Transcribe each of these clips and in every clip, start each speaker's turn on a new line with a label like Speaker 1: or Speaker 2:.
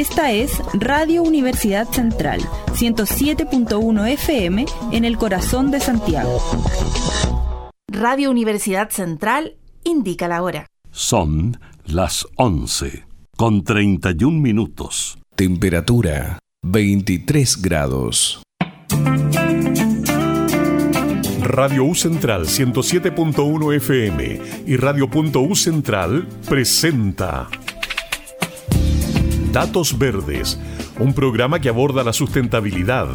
Speaker 1: Esta es Radio Universidad Central, 107.1 FM en el corazón de Santiago.
Speaker 2: Radio Universidad Central indica la hora.
Speaker 3: Son las 11 con 31 minutos.
Speaker 4: Temperatura 23 grados.
Speaker 5: Radio U Central 107.1 FM y Radio.U Central presenta Datos Verdes, un programa que aborda la sustentabilidad,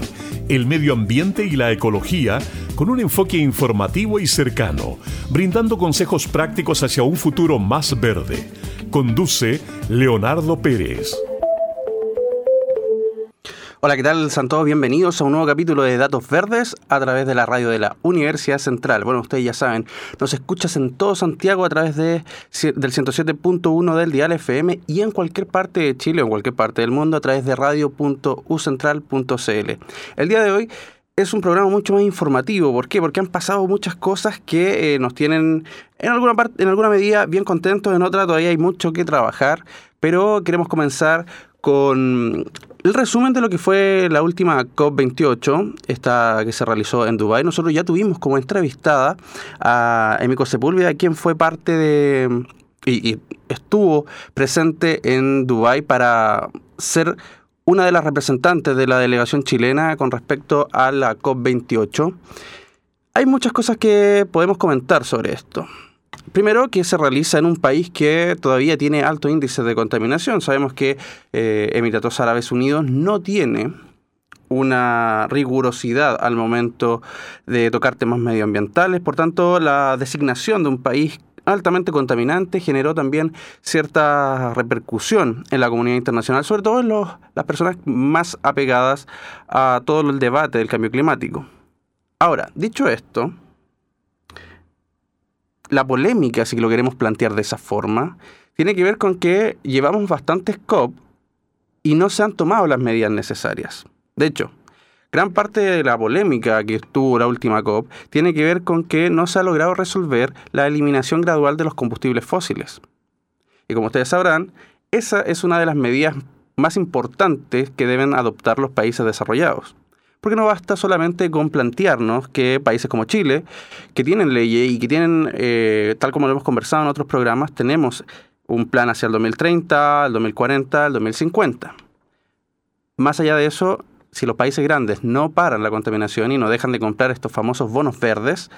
Speaker 5: el medio ambiente y la ecología con un enfoque informativo y cercano, brindando consejos prácticos hacia un futuro más verde. Conduce Leonardo Pérez.
Speaker 6: Hola, ¿qué tal? San todos bienvenidos a un nuevo capítulo de Datos Verdes a través de la radio de la Universidad Central. Bueno, ustedes ya saben, nos escuchas en todo Santiago a través de, del 107.1 del Dial FM y en cualquier parte de Chile o en cualquier parte del mundo a través de radio.ucentral.cl. El día de hoy es un programa mucho más informativo. ¿Por qué? Porque han pasado muchas cosas que eh, nos tienen en alguna, parte, en alguna medida bien contentos, en otra todavía hay mucho que trabajar, pero queremos comenzar con el resumen de lo que fue la última COP28, esta que se realizó en Dubái. Nosotros ya tuvimos como entrevistada a Emiko Sepúlveda, quien fue parte de y, estuvo presente en Dubái para ser una de las representantes de la delegación chilena con respecto a la COP28. Hay muchas cosas que podemos comentar sobre esto. Primero, que se realiza en un país que todavía tiene alto índice de contaminación. Sabemos que eh, Emiratos Árabes Unidos no tiene una rigurosidad al momento de tocar temas medioambientales. Por tanto, la designación de un país altamente contaminante generó también cierta repercusión en la comunidad internacional, sobre todo en las personas más apegadas a todo el debate del cambio climático. Ahora, dicho esto, la polémica, si lo queremos plantear de esa forma, tiene que ver con que llevamos bastantes COP y no se han tomado las medidas necesarias. De hecho, gran parte de la polémica que estuvo la última COP tiene que ver con que no se ha logrado resolver la eliminación gradual de los combustibles fósiles. Y como ustedes sabrán, esa es una de las medidas más importantes que deben adoptar los países desarrollados porque no basta solamente con plantearnos que países como Chile, que tienen leyes y que tienen, eh, tal como lo hemos conversado en otros programas, tenemos un plan hacia el 2030, el 2040, el 2050. Más allá de eso, si los países grandes no paran la contaminación y no dejan de comprar estos famosos bonos verdes,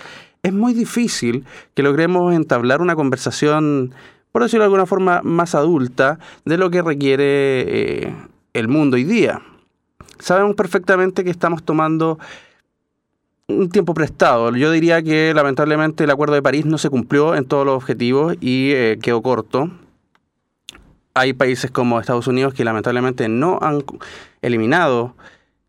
Speaker 6: es muy difícil que logremos entablar una conversación, por decirlo de alguna forma, más adulta de lo que requiere eh, el mundo hoy día sabemos perfectamente que estamos tomando un tiempo prestado. Yo diría que lamentablemente el Acuerdo de París no se cumplió en todos los objetivos y eh, quedó corto. Hay países como Estados Unidos que lamentablemente no han eliminado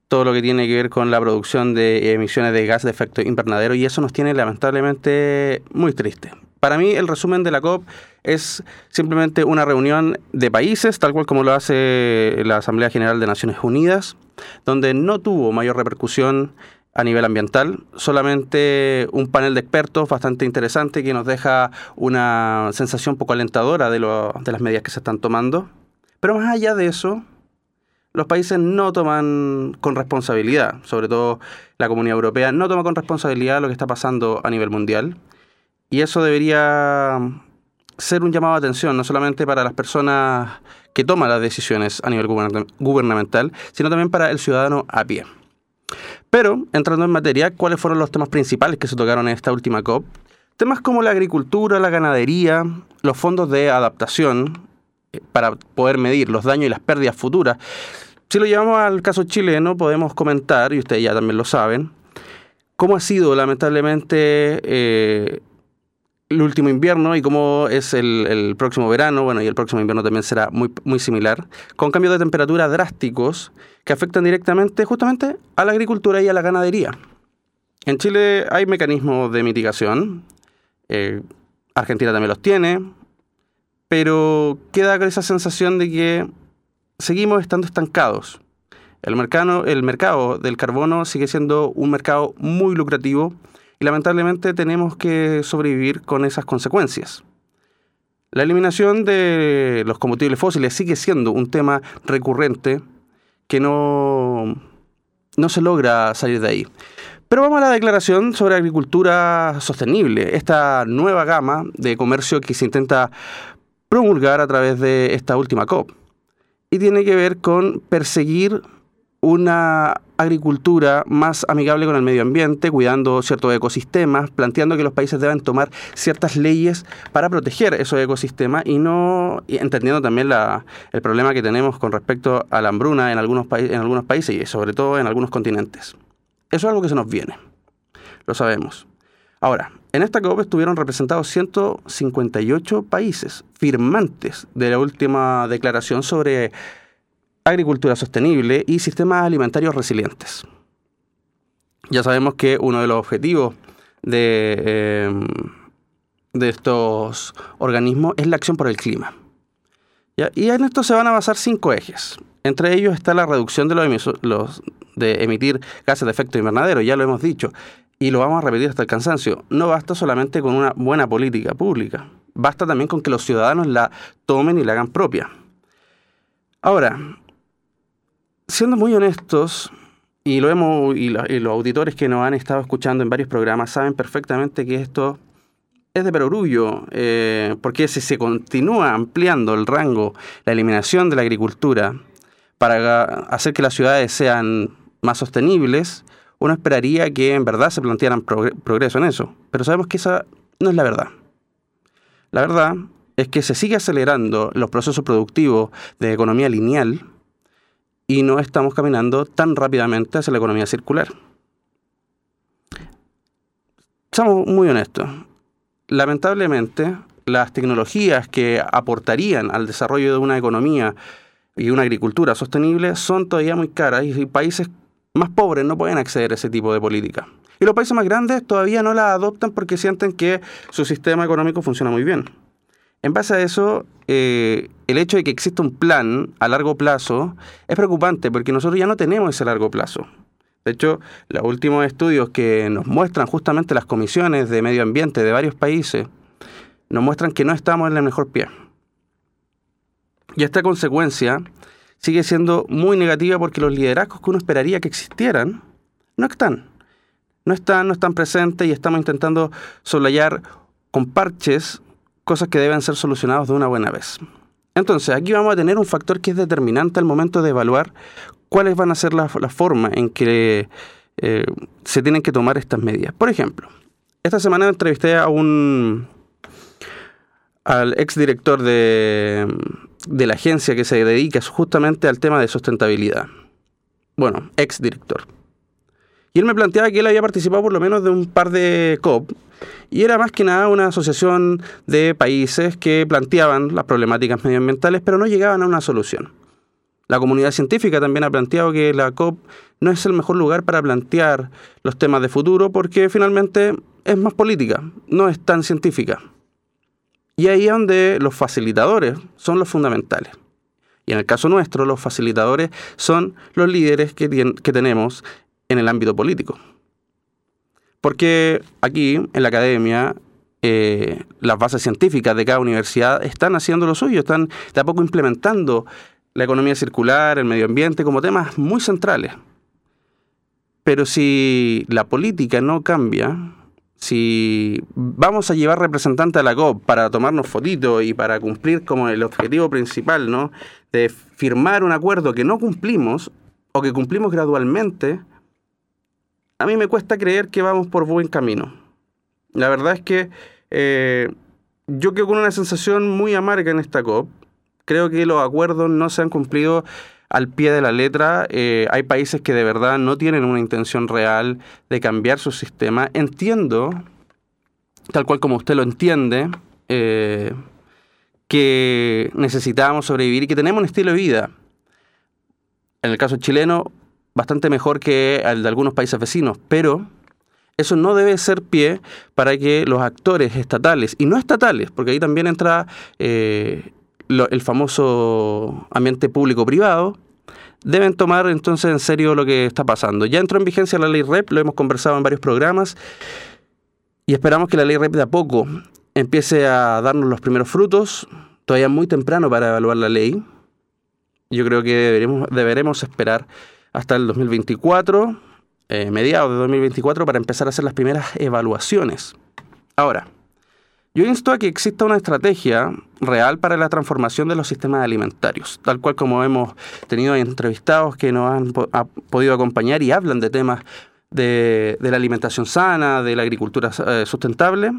Speaker 6: todo lo que tiene que ver con la producción de emisiones de gas de efecto invernadero y eso nos tiene lamentablemente muy triste. Para mí el resumen de la COP es simplemente una reunión de países, tal cual como lo hace la Asamblea General de Naciones Unidas, donde no tuvo mayor repercusión a nivel ambiental, solamente un panel de expertos bastante interesante que nos deja una sensación poco alentadora de, de las medidas que se están tomando. Pero más allá de eso, los países no toman con responsabilidad, sobre todo la Comunidad Europea, no toma con responsabilidad lo que está pasando a nivel mundial. Y eso debería ser un llamado de atención, no solamente para las personas que toman las decisiones a nivel gubernamental, sino también para el ciudadano a pie. Pero, entrando en materia, ¿cuáles fueron los temas principales que se tocaron en esta última COP? Temas como la agricultura, la ganadería, los fondos de adaptación eh, para poder medir los daños y las pérdidas futuras. Si lo llevamos al caso chileno, podemos comentar, y ustedes ya también lo saben, cómo ha sido lamentablemente eh, el último invierno y cómo es el, próximo verano, bueno, y el próximo invierno también será muy, muy similar, con cambios de temperatura drásticos que afectan directamente justamente a la agricultura y a la ganadería. En Chile hay mecanismos de mitigación, eh, Argentina también los tiene, pero queda esa sensación de que seguimos estando estancados. El mercado, el mercado del carbono sigue siendo un mercado muy lucrativo y lamentablemente tenemos que sobrevivir con esas consecuencias. La eliminación de los combustibles fósiles sigue siendo un tema recurrente que no, no se logra salir de ahí. Pero vamos a la declaración sobre agricultura sostenible, esta nueva gama de comercio que se intenta promulgar a través de esta última COP. Y tiene que ver con perseguir una agricultura más amigable con el medio ambiente, cuidando ciertos ecosistemas, planteando que los países deben tomar ciertas leyes para proteger esos ecosistemas y no entendiendo también el problema que tenemos con respecto a la hambruna en algunos, en algunos países y sobre todo en algunos continentes. Eso es algo que se nos viene, lo sabemos. Ahora, en esta COP estuvieron representados 158 países firmantes de la última declaración sobre agricultura sostenible y sistemas alimentarios resilientes. Ya sabemos que uno de los objetivos de, em, de estos organismos es la acción por el clima. Y en esto se van a basar cinco ejes. Entre ellos está la reducción de, los, de emitir gases de efecto invernadero, ya lo hemos dicho, y lo vamos a repetir hasta el cansancio. No basta solamente con una buena política pública, basta también con que los ciudadanos la tomen y la hagan propia. Ahora, siendo muy honestos, y lo hemos, y, los auditores que nos han estado escuchando en varios programas saben perfectamente que esto es de perogrullo, eh, porque si se continúa ampliando el rango, la eliminación de la agricultura, para hacer que las ciudades sean más sostenibles, uno esperaría que en verdad se plantearan progreso en eso. Pero sabemos que esa no es la verdad. La verdad es que se sigue acelerando los procesos productivos de economía lineal, y no estamos caminando tan rápidamente hacia la economía circular. Seamos muy honestos. Lamentablemente, las tecnologías que aportarían al desarrollo de una economía y una agricultura sostenible son todavía muy caras y países más pobres no pueden acceder a ese tipo de política. Y los países más grandes todavía no la adoptan porque sienten que su sistema económico funciona muy bien. En base a eso, eh, el hecho de que exista un plan a largo plazo es preocupante porque nosotros ya no tenemos ese largo plazo. De hecho, los últimos estudios que nos muestran justamente las comisiones de medio ambiente de varios países nos muestran que no estamos en el mejor pie. Y esta consecuencia sigue siendo muy negativa porque los liderazgos que uno esperaría que existieran no están. No están, no están presentes y estamos intentando solayar con parches cosas que deben ser solucionadas de una buena vez. Entonces, aquí vamos a tener un factor que es determinante al momento de evaluar cuáles van a ser las la formas en que eh, se tienen que tomar estas medidas. Por ejemplo, esta semana entrevisté a un al exdirector de, de la agencia que se dedica justamente al tema de sustentabilidad. Bueno, exdirector. Y él me planteaba que él había participado por lo menos de un par de COP y era más que nada una asociación de países que planteaban las problemáticas medioambientales, pero no llegaban a una solución. La comunidad científica también ha planteado que la COP no es el mejor lugar para plantear los temas de futuro porque finalmente es más política, no es tan científica. Y ahí es donde los facilitadores son los fundamentales. Y en el caso nuestro, los facilitadores son los líderes que, que tenemos en el ámbito político. Porque aquí, en la academia, eh, las bases científicas de cada universidad están haciendo lo suyo, están de a poco implementando la economía circular, el medio ambiente como temas muy centrales. Pero si la política no cambia, si vamos a llevar representantes a la COP para tomarnos fotitos y para cumplir como el objetivo principal, ¿no? De firmar un acuerdo que no cumplimos o que cumplimos gradualmente, a mí me cuesta creer que vamos por buen camino. La verdad es que eh, yo quedo con una sensación muy amarga en esta COP. Creo que los acuerdos no se han cumplido al pie de la letra. Eh, hay países que de verdad no tienen una intención real de cambiar su sistema. Entiendo, tal cual como usted lo entiende, eh, que necesitamos sobrevivir y que tenemos un estilo de vida. En el caso chileno, bastante mejor que el de algunos países vecinos, pero eso no debe ser pie para que los actores estatales y no estatales, porque ahí también entra eh, el famoso ambiente público-privado, deben tomar entonces en serio lo que está pasando. Ya entró en vigencia la ley REP, lo hemos conversado en varios programas, y esperamos que la ley REP de a poco empiece a darnos los primeros frutos. Todavía muy temprano para evaluar la ley. Yo creo que deberemos, deberemos esperar hasta el 2024, eh, mediados de 2024, para empezar a hacer las primeras evaluaciones. Ahora, yo insto a que exista una estrategia real para la transformación de los sistemas alimentarios, tal cual como hemos tenido entrevistados que nos han podido acompañar y hablan de temas de, la alimentación sana, de la agricultura eh, sustentable.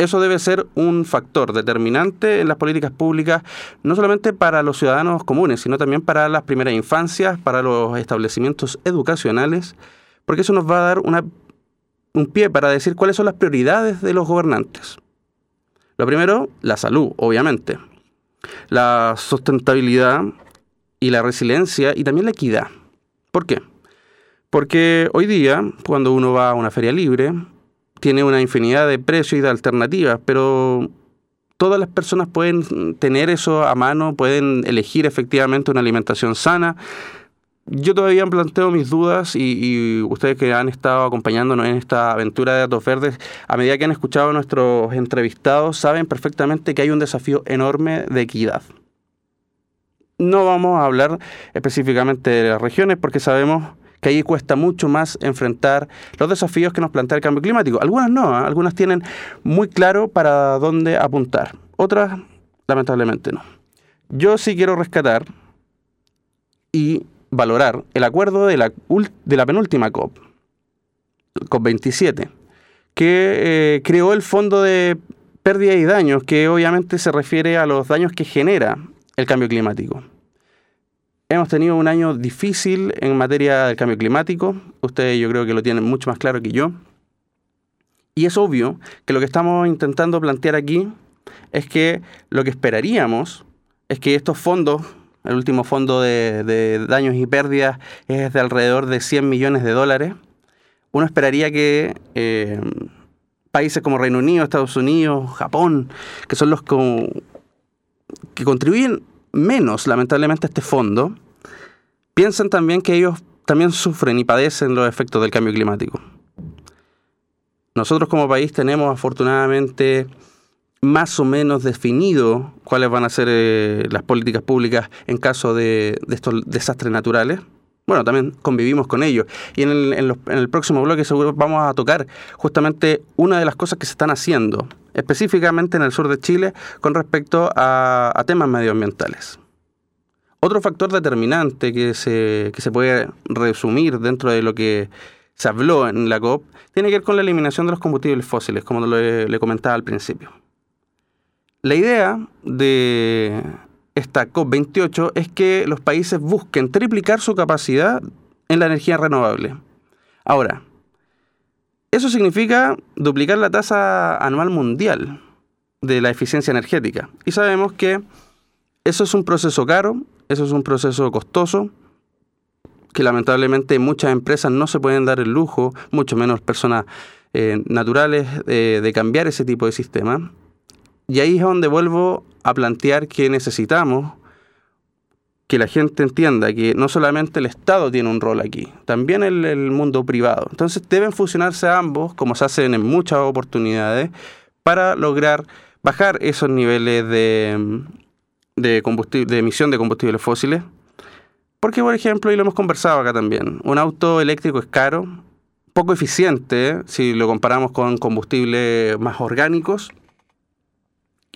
Speaker 6: Eso debe ser un factor determinante en las políticas públicas, no solamente para los ciudadanos comunes, sino también para las primeras infancias, para los establecimientos educacionales, porque eso nos va a dar un pie para decir cuáles son las prioridades de los gobernantes. Lo primero, la salud, obviamente. La sustentabilidad y la resiliencia y también la equidad. ¿Por qué? Porque hoy día, cuando uno va a una feria libre, tiene una infinidad de precios y de alternativas, pero todas las personas pueden tener eso a mano, pueden elegir efectivamente una alimentación sana yo todavía planteo mis dudas y, ustedes que han estado acompañándonos en esta aventura de datos verdes, a medida que han escuchado a nuestros entrevistados, saben perfectamente que hay un desafío enorme de equidad. No vamos a hablar específicamente de las regiones porque sabemos que ahí cuesta mucho más enfrentar los desafíos que nos plantea el cambio climático. Algunas no, ¿eh? algunas tienen muy claro para dónde apuntar, otras lamentablemente no. Yo sí quiero rescatar y valorar el acuerdo de la, de la penúltima COP, COP27, que eh, creó el Fondo de Pérdida y Daños, que obviamente se refiere a los daños que genera el cambio climático. Hemos tenido un año difícil en materia del cambio climático, ustedes yo creo que lo tienen mucho más claro que yo, y es obvio que lo que estamos intentando plantear aquí es que lo que esperaríamos es que estos fondos el último fondo de, daños y pérdidas es de alrededor de 100 millones de dólares. Uno esperaría que eh, países como Reino Unido, Estados Unidos, Japón, que son los que contribuyen menos, lamentablemente, este fondo, piensan también que ellos también sufren y padecen los efectos del cambio climático. Nosotros como país tenemos afortunadamente más o menos definido cuáles van a ser eh, las políticas públicas en caso de, estos desastres naturales. Bueno, también convivimos con ellos. Y en el, próximo bloque seguro vamos a tocar justamente una de las cosas que se están haciendo, específicamente en el sur de Chile, con respecto a, temas medioambientales. Otro factor determinante que se, que se puede resumir dentro de lo que se habló en la COP tiene que ver con la eliminación de los combustibles fósiles, como le comentaba al principio. La idea de esta COP28 es que los países busquen triplicar su capacidad en la energía renovable. Ahora, eso significa duplicar la tasa anual mundial de la eficiencia energética. Y sabemos que eso es un proceso caro, eso es un proceso costoso, que lamentablemente muchas empresas no se pueden dar el lujo, mucho menos personas eh, naturales, eh, de cambiar ese tipo de sistema. Y ahí es donde vuelvo a plantear que necesitamos que la gente entienda que no solamente el Estado tiene un rol aquí, también el, mundo privado. Entonces deben fusionarse ambos, como se hacen en muchas oportunidades, para lograr bajar esos niveles de, de, de emisión de combustibles fósiles. Porque, por ejemplo, y lo hemos conversado acá también, un auto eléctrico es caro, poco eficiente si lo comparamos con combustibles más orgánicos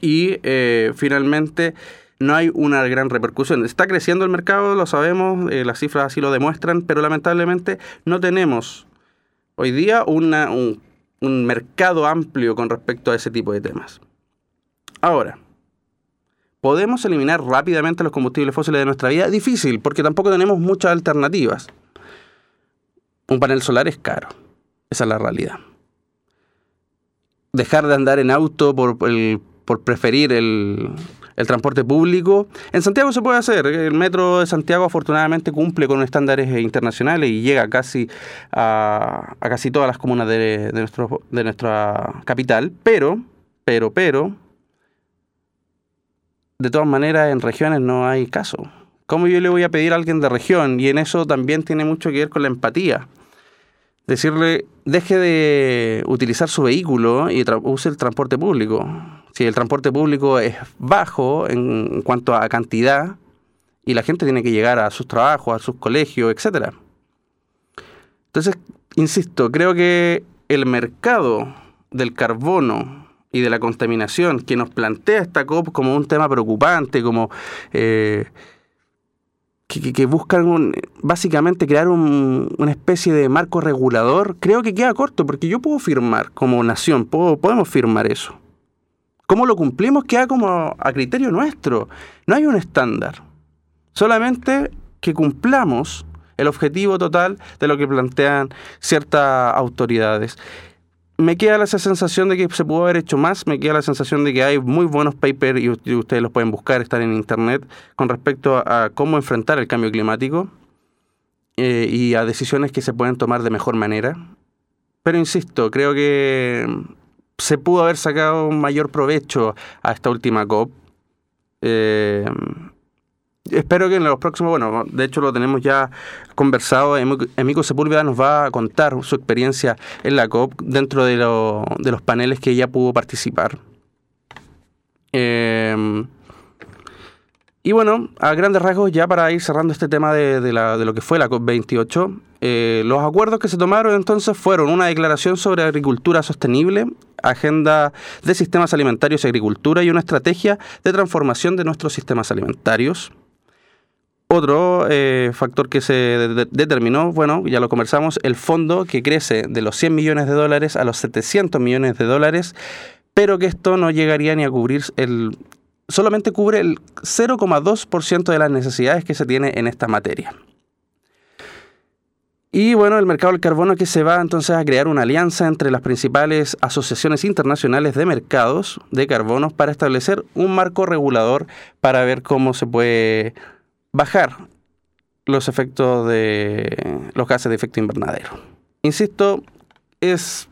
Speaker 6: y eh, finalmente no hay una gran repercusión. Está creciendo el mercado, lo sabemos, eh, las cifras así lo demuestran, pero lamentablemente no tenemos hoy día un, un mercado amplio con respecto a ese tipo de temas. Ahora, ¿podemos eliminar rápidamente los combustibles fósiles de nuestra vida? Difícil, porque tampoco tenemos muchas alternativas. Un panel solar es caro, esa es la realidad. Dejar de andar en auto por el por preferir el, transporte público. En Santiago se puede hacer. El metro de Santiago afortunadamente cumple con estándares internacionales y llega casi a, casi todas las comunas de, nuestro, de nuestra capital. Pero, pero, pero, de todas maneras en regiones no hay caso. ¿Cómo yo le voy a pedir a alguien de región? Y en eso también tiene mucho que ver con la empatía. decirle, deje de utilizar su vehículo y use el transporte público. Si el transporte público es bajo en cuanto a cantidad y la gente tiene que llegar a sus trabajos, a sus colegios, etc. Entonces, insisto, creo que el mercado del carbono y de la contaminación que nos plantea esta COP como un tema preocupante, como eh, que, buscan básicamente crear una especie de marco regulador, creo que queda corto, porque yo puedo firmar como nación, podemos firmar eso. ¿Cómo lo cumplimos? Queda como a criterio nuestro. No hay un estándar. Solamente que cumplamos el objetivo total de lo que plantean ciertas autoridades me queda la sensación de que se pudo haber hecho más, me queda la sensación de que hay muy buenos papers y ustedes los pueden buscar, están en internet, con respecto a, cómo enfrentar el cambio climático eh, y a decisiones que se pueden tomar de mejor manera. Pero insisto, creo que se pudo haber sacado mayor provecho a esta última COP. Eh, espero que en los próximos, bueno, de hecho lo tenemos ya conversado, Emico Sepúlveda nos va a contar su experiencia en la COP dentro de, de los paneles que ella pudo participar. Eh, y bueno, a grandes rasgos, ya para ir cerrando este tema de, lo que fue la COP28, eh, los acuerdos que se tomaron entonces fueron una declaración sobre agricultura sostenible, agenda de sistemas alimentarios y agricultura y una estrategia de transformación de nuestros sistemas alimentarios. Otro eh, factor que se determinó, bueno, ya lo conversamos, el fondo que crece de los 100 millones de dólares a los 700 millones de dólares, pero que esto no llegaría ni a cubrir el... solamente cubre el 0,2% de las necesidades que se tiene en esta materia. Y bueno, el mercado del carbono que se va entonces a crear una alianza entre las principales asociaciones internacionales de mercados de carbonos para establecer un marco regulador para ver cómo se puede bajar los efectos de los gases de efecto invernadero. Insisto, es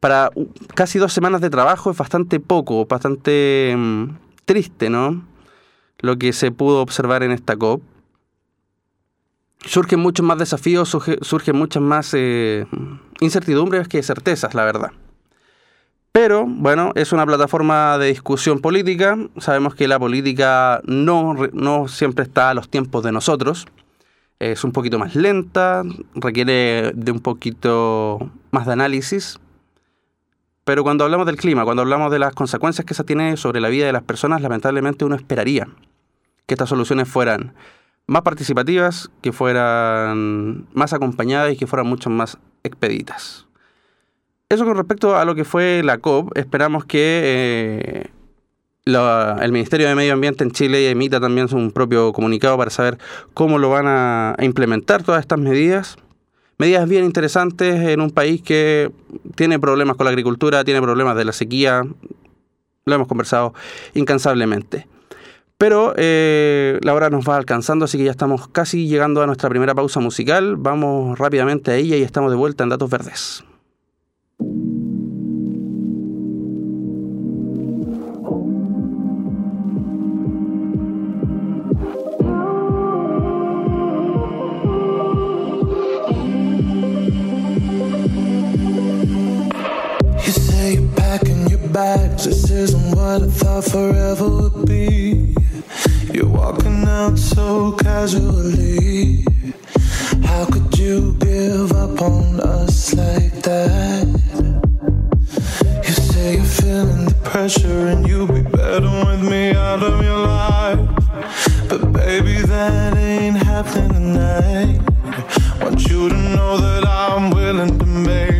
Speaker 6: para casi dos semanas de trabajo es bastante poco, bastante mm, triste, ¿no? Lo que se pudo observar en esta COP. Surgen muchos más desafíos, surgen muchas más eh, incertidumbres que certezas, la verdad. Pero bueno, es una plataforma de discusión política. Sabemos que la política no, no siempre está a los tiempos de nosotros. Es un poquito más lenta, requiere de un poquito más de análisis. Pero cuando hablamos del clima, cuando hablamos de las consecuencias que se tiene sobre la vida de las personas, lamentablemente uno esperaría que estas soluciones fueran más participativas, que fueran más acompañadas y que fueran mucho más expeditas. Eso con respecto a lo que fue la COP, esperamos que eh, el Ministerio de Medio Ambiente en Chile emita también un propio comunicado para saber cómo lo van a, implementar todas estas medidas. Medidas bien interesantes en un país que tiene problemas con la agricultura, tiene problemas de la sequía, lo hemos conversado incansablemente. Pero eh, la hora nos va alcanzando, así que ya estamos casi llegando a nuestra primera pausa musical. Vamos rápidamente a ella y estamos de vuelta en Datos Verdes. This isn't what I thought forever would be. You're walking out so casually. How could you give up on us like that? You say you're feeling the pressure and you'll be better with me out of your life. But baby, that ain't happening tonight. Want you to know that I'm willing to make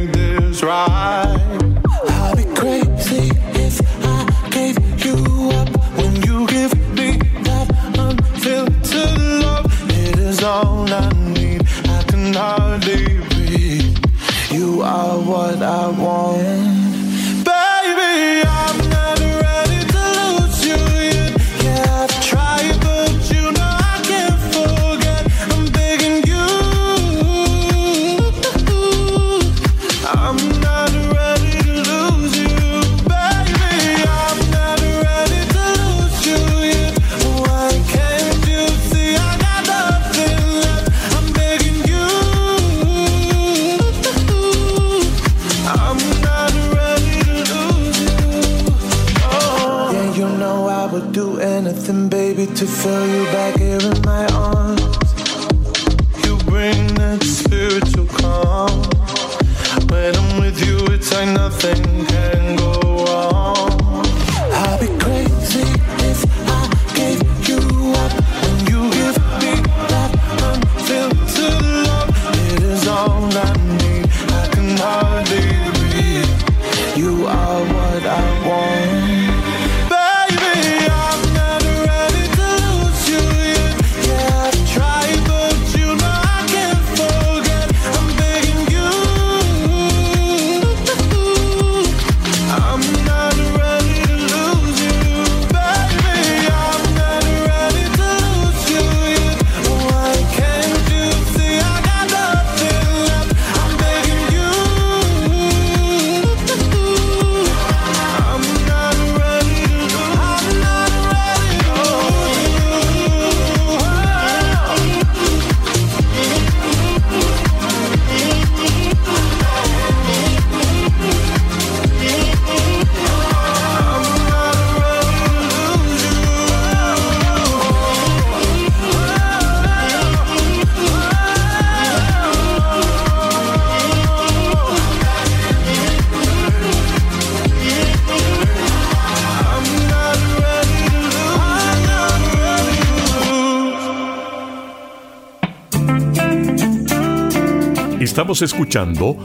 Speaker 5: Escuchando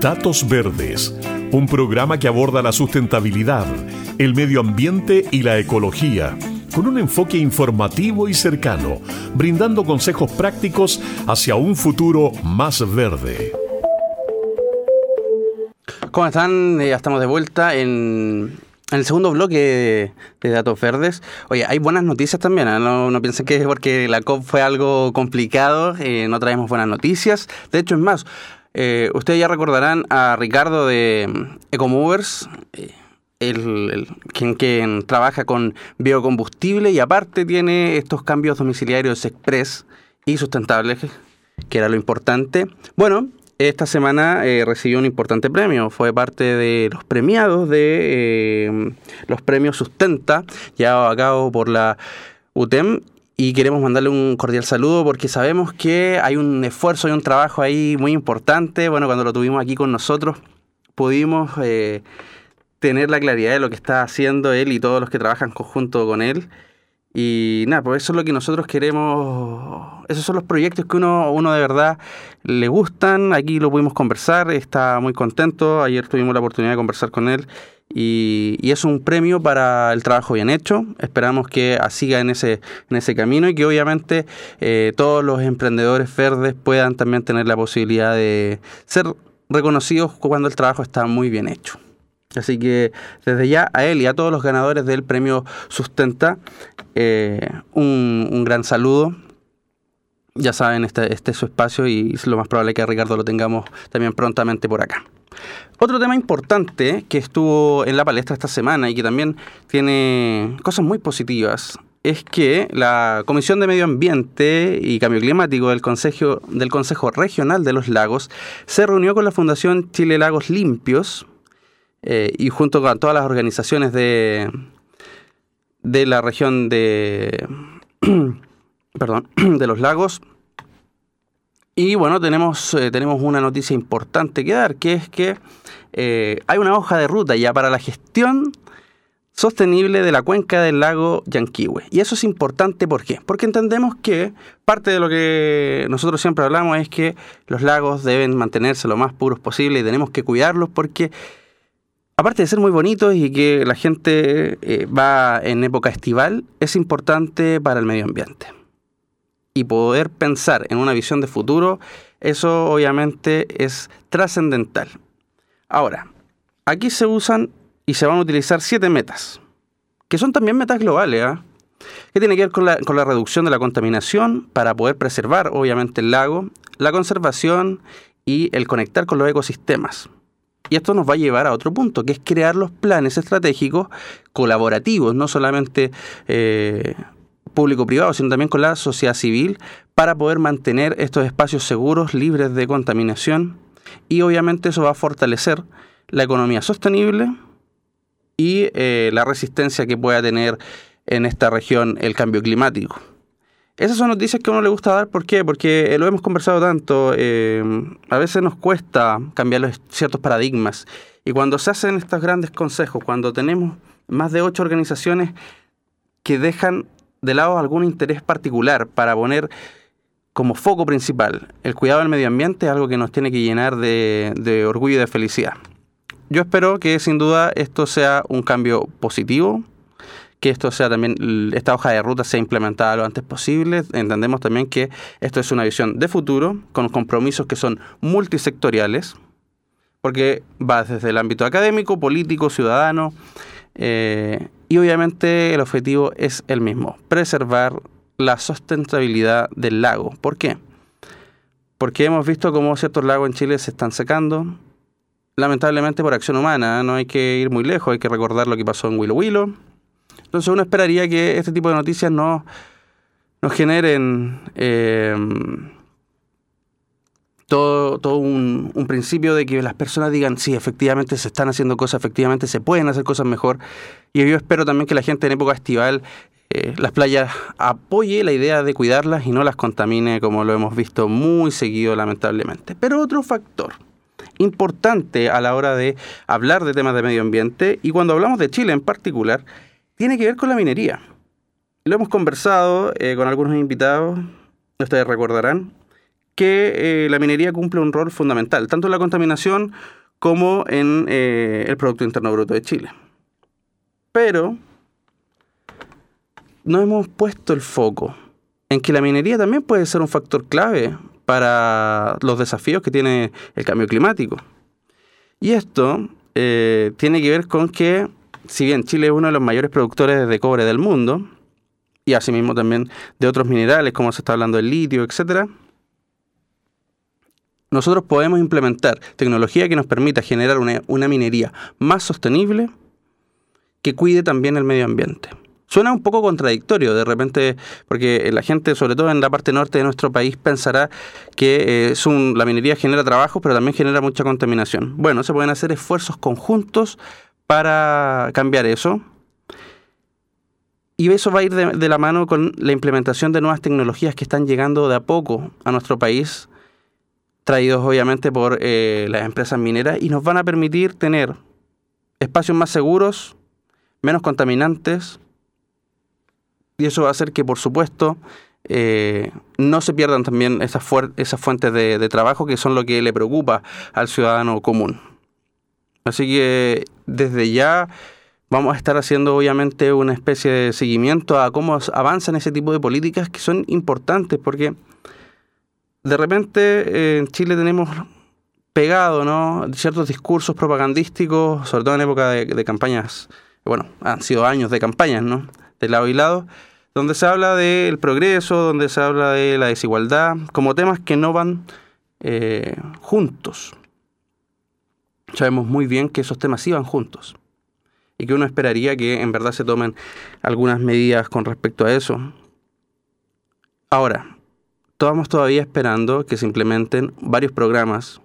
Speaker 5: Datos Verdes, un programa que aborda la sustentabilidad, el medio ambiente y la ecología, con un enfoque informativo y cercano, brindando consejos prácticos hacia un futuro más verde.
Speaker 6: ¿Cómo están? Eh, Ya estamos de vuelta en, en el segundo bloque de, Datos Verdes. Oye, hay buenas noticias también. ¿eh? No, piensen que es porque la COP fue algo complicado. eh, no traemos buenas noticias. De hecho, es más, eh, ustedes ya recordarán a Ricardo de mm, Ecomovers. eh, el- quien, quien trabaja con biocombustible y aparte tiene estos cambios domiciliarios express y sustentables, que era lo importante. Bueno, esta semana eh, recibió un importante premio. Fue parte de los premiados de eh, los premios Sustenta, llevados a cabo por la UTEM. Y queremos mandarle un cordial saludo porque sabemos que hay un esfuerzo y un trabajo ahí muy importante. Bueno, cuando lo tuvimos aquí con nosotros, pudimos eh, tener la claridad de lo que está haciendo él y todos los que trabajan conjunto con él. Y nada, pues eso es lo que nosotros queremos, esos son los proyectos que uno, uno de verdad le gustan, aquí lo pudimos conversar, está muy contento, ayer tuvimos la oportunidad de conversar con él y, es un premio para el trabajo bien hecho, esperamos que siga en ese, en ese camino y que obviamente eh, todos los emprendedores verdes puedan también tener la posibilidad de ser reconocidos cuando el trabajo está muy bien hecho. Así que desde ya a él y a todos los ganadores del premio Sustenta, eh, un, un gran saludo. Ya saben, este, este es su espacio y es lo más probable que a Ricardo lo tengamos también prontamente por acá. Otro tema importante que estuvo en la palestra esta semana y que también tiene cosas muy positivas es que la Comisión de Medio Ambiente y Cambio Climático del Consejo, del Consejo Regional de los Lagos se reunió con la Fundación Chile Lagos Limpios eh, y junto con todas las organizaciones de, de la región de, perdón, de los lagos. Y bueno, tenemos, eh, tenemos una noticia importante que dar, que es que eh, hay una hoja de ruta ya para la gestión sostenible de la cuenca del lago Yanquihue. Y eso es importante, ¿por qué? Porque entendemos que parte de lo que nosotros siempre hablamos es que los lagos deben mantenerse lo más puros posible y tenemos que cuidarlos porque aparte de ser muy bonitos y que la gente eh, va en época estival, es importante para el medio ambiente. Y poder pensar en una visión de futuro, eso obviamente es trascendental. Ahora, aquí se usan y se van a utilizar siete metas, que son también metas globales, ¿ah? que tiene que ver con la, con la reducción de la contaminación para poder preservar obviamente el lago, la conservación y el conectar con los ecosistemas. Y esto nos va a llevar a otro punto, que es crear los planes estratégicos colaborativos, no solamente eh, público-privado, sino también con la sociedad civil, para poder mantener estos espacios seguros, libres de contaminación. Y obviamente eso va a fortalecer la economía sostenible y eh, la resistencia que pueda tener en esta región el cambio climático. Esas son noticias que a uno le gusta dar, ¿por qué? Porque lo hemos conversado tanto, eh, a veces nos cuesta cambiar los, ciertos paradigmas. Y cuando se hacen estos grandes consejos, cuando tenemos más de ocho organizaciones que dejan de lado algún interés particular para poner como foco principal el cuidado del medio ambiente, algo que nos tiene que llenar de orgullo y de felicidad. Yo espero que sin duda esto sea un cambio positivo, que esto sea también, esta hoja de ruta sea implementada lo antes posible. Entendemos también que esto es una visión de futuro, con compromisos que son multisectoriales, porque va desde el ámbito académico, político, ciudadano, eh, y obviamente el objetivo es el mismo, preservar la sustentabilidad del lago. ¿Por qué? Porque hemos visto cómo ciertos lagos en Chile se están secando, lamentablemente por acción humana, no hay que ir muy lejos, hay que recordar lo que pasó en Willow Willow, entonces uno esperaría que este tipo de noticias no nos generen eh, todo, todo un, principio de que las personas digan, sí, efectivamente se están haciendo cosas, efectivamente se pueden hacer cosas mejor. Y yo espero también que la gente en época estival, eh, las playas, apoye la idea de cuidarlas y no las contamine como lo hemos visto muy seguido lamentablemente. Pero otro factor importante a la hora de hablar de temas de medio ambiente, y cuando hablamos de Chile en particular, tiene que ver con la minería. Lo hemos conversado eh, con algunos invitados, ustedes recordarán, que eh, la minería cumple un rol fundamental, tanto en la contaminación como en eh, el Producto Interno Bruto de Chile. Pero no hemos puesto el foco en que la minería también puede ser un factor clave para los desafíos que tiene el cambio climático. Y esto tiene que ver con que si bien Chile es uno de los mayores productores de cobre del mundo, y asimismo también de otros minerales, como se está hablando del litio, etc., nosotros podemos implementar tecnología que nos permita generar una, una, minería más sostenible que cuide también el medio ambiente. Suena un poco contradictorio de repente, porque la gente, sobre todo en la parte norte de nuestro país, pensará que eh, la minería genera trabajo, pero también genera mucha contaminación. Bueno, se pueden hacer esfuerzos conjuntos para cambiar eso. Y eso va a ir de, la mano con la implementación de nuevas tecnologías que están llegando de a poco a nuestro país, traídos obviamente por eh, las empresas mineras, y nos van a permitir tener espacios más seguros, menos contaminantes, y eso va a hacer que, por supuesto, eh, no se pierdan también esas, esas fuentes de trabajo que son lo que le preocupa al ciudadano común. Así que desde ya vamos a estar haciendo obviamente una especie de seguimiento a cómo avanzan ese tipo de políticas que son importantes porque de repente eh, en Chile tenemos pegado ¿no? ciertos discursos propagandísticos, sobre todo en época de, campañas, bueno, han sido años de campañas, ¿no? De lado y lado, donde se habla del progreso, donde se habla de la desigualdad, como temas que no van eh, juntos sabemos muy bien que esos temas iban juntos y que uno esperaría que en verdad se tomen algunas medidas con respecto a eso. Ahora, estamos todavía esperando que se implementen varios programas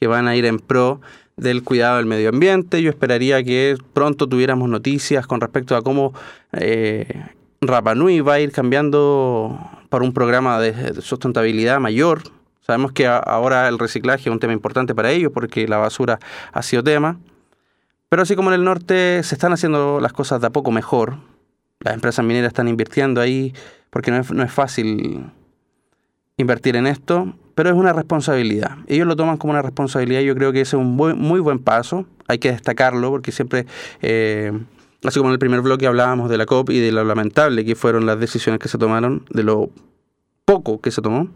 Speaker 6: que van a ir en pro del cuidado del medio ambiente. Yo esperaría que pronto tuviéramos noticias con respecto a cómo eh, Rapa Nui va a ir cambiando para un programa de sustentabilidad mayor Sabemos que ahora el reciclaje es un tema importante para ellos porque la basura ha sido tema. Pero así como en el norte se están haciendo las cosas de a poco mejor, las empresas mineras están invirtiendo ahí porque no es, fácil invertir en esto, pero es una responsabilidad. Ellos lo toman como una responsabilidad yo creo que ese es un muy buen paso. Hay que destacarlo porque siempre, eh, así como en el primer bloque hablábamos de la COP y de lo lamentable que fueron las decisiones que se tomaron, de lo poco que se tomó.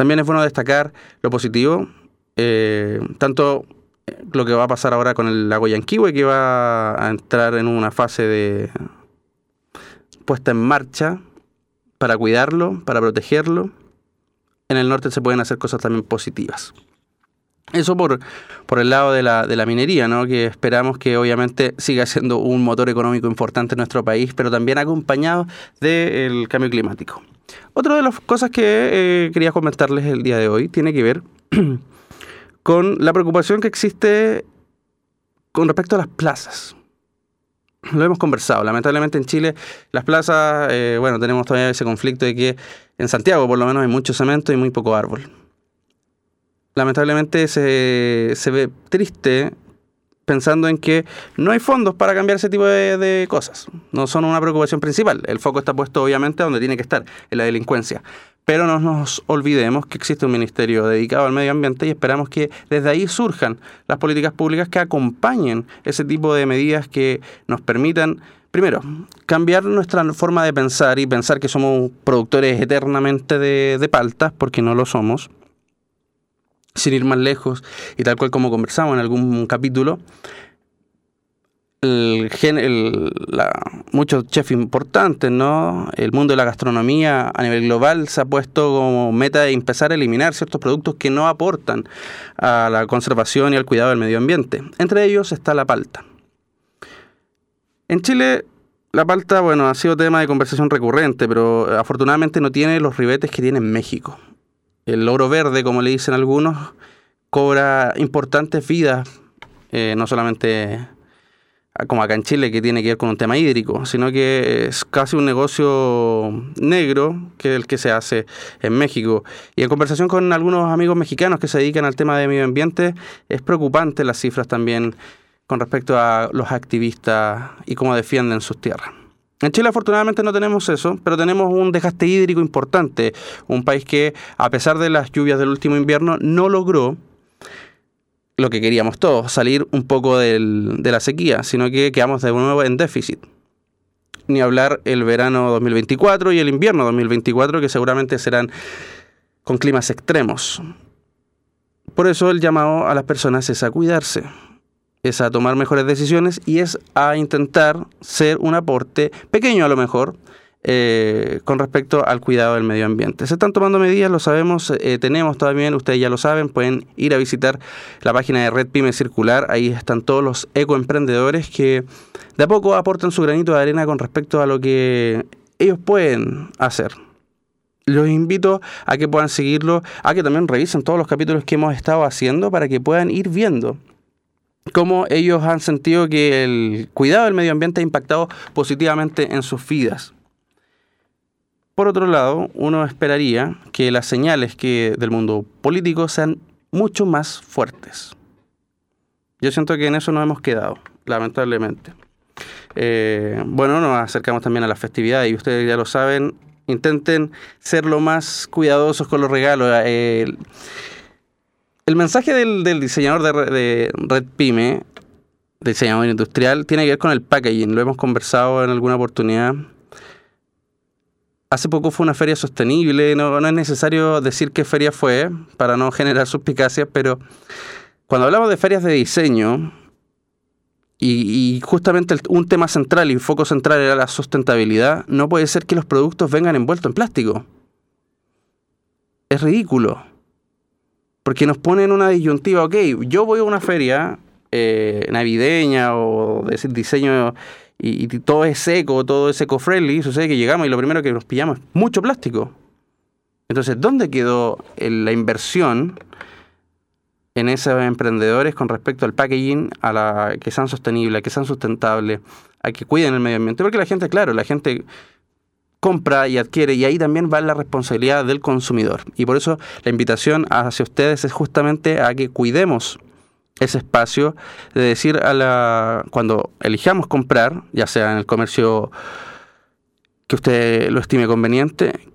Speaker 6: También es bueno destacar lo positivo, eh, tanto lo que va a pasar ahora con el lago Yanquihue, que va a entrar en una fase de puesta en marcha para cuidarlo, para protegerlo. En el norte se pueden hacer cosas también positivas. Eso por, por el lado de la, de la minería, ¿no? que esperamos que obviamente siga siendo un motor económico importante en nuestro país, pero también acompañado del cambio climático. Otra de las cosas que eh, quería comentarles el día de hoy tiene que ver con la preocupación que existe con respecto a las plazas. lo hemos conversado. Lamentablemente en Chile las plazas, eh, bueno, tenemos todavía ese conflicto de que en Santiago por lo menos hay mucho cemento y muy poco árbol. Lamentablemente se, se ve triste pensando en que no hay fondos para cambiar ese tipo de, de, cosas. No son una preocupación principal. El foco está puesto obviamente donde tiene que estar, en la delincuencia. Pero no nos olvidemos que existe un ministerio dedicado al medio ambiente y esperamos que desde ahí surjan las políticas públicas que acompañen ese tipo de medidas que nos permitan, primero, cambiar nuestra forma de pensar y pensar que somos productores eternamente de, de paltas, porque no lo somos sin ir más lejos, y tal cual como conversamos en algún capítulo, el, muchos chefs importantes, ¿no? El mundo de la gastronomía a nivel global se ha puesto como meta de empezar a eliminar ciertos productos que no aportan a la conservación y al cuidado del medio ambiente. Entre ellos está la palta. En Chile, la palta, bueno, ha sido tema de conversación recurrente, pero afortunadamente no tiene los ribetes que tiene en México. El oro verde, como le dicen algunos, cobra importantes vidas, eh, no solamente como acá en Chile, que tiene que ver con un tema hídrico, sino que es casi un negocio negro que el que se hace en México. Y en conversación con algunos amigos mexicanos que se dedican al tema de medio ambiente, es preocupante las cifras también con respecto a los activistas y cómo defienden sus tierras. En Chile afortunadamente no tenemos eso, pero tenemos un desgaste hídrico importante, un país que a pesar de las lluvias del último invierno no logró lo que queríamos todos, salir un poco de la sequía, sino que quedamos de nuevo en déficit. Ni hablar el verano 2024 y el invierno 2024, que seguramente serán con climas extremos. Por eso el llamado a las personas es a cuidarse, es a tomar mejores decisiones y es a intentar ser un aporte pequeño a lo mejor, eh, con respecto al cuidado del medio ambiente. Se están tomando medidas, lo sabemos, eh, tenemos también, ustedes ya lo saben, pueden ir a visitar la página de Red Pyme Circular, ahí están todos los ecoemprendedores que de a poco aportan su granito de arena con respecto a lo que ellos pueden hacer. Los invito a que puedan seguirlo, a que también revisen todos los capítulos que hemos estado haciendo para que puedan ir viendo cómo ellos han sentido que el cuidado del medio ambiente ha impactado positivamente en sus vidas. Por otro lado, uno esperaría que las señales que del mundo político sean mucho más fuertes. Yo siento que en eso nos hemos quedado, lamentablemente. Eh, bueno, nos acercamos también a las festividades y ustedes ya lo saben, intenten ser lo más cuidadosos con los regalos. Eh, el, mensaje del, diseñador de, de, Red Pyme, diseñador industrial, tiene que ver con el packaging. Lo hemos conversado en alguna oportunidad hace poco fue una feria sostenible, no, es necesario decir qué feria fue para no generar suspicacias, pero cuando hablamos de ferias de diseño, y, justamente un tema central y foco central era la sustentabilidad, no puede ser que los productos vengan envueltos en plástico. Es ridículo. Porque nos ponen una disyuntiva, ok, yo voy a una feria eh, navideña o de diseño y, todo es seco, todo es eco-friendly, sucede que llegamos y lo primero que nos pillamos es mucho plástico. Entonces, ¿dónde quedó la inversión en esos emprendedores con respecto al packaging, a la que sean sostenibles, a que sean sustentables, a que cuiden el medio ambiente? Porque la gente, claro, la gente compra y adquiere y ahí también va la responsabilidad del consumidor. Y por eso la invitación hacia ustedes es justamente a que cuidemos ese espacio de decir a la cuando elijamos comprar, ya sea en el comercio que usted lo estime conveniente,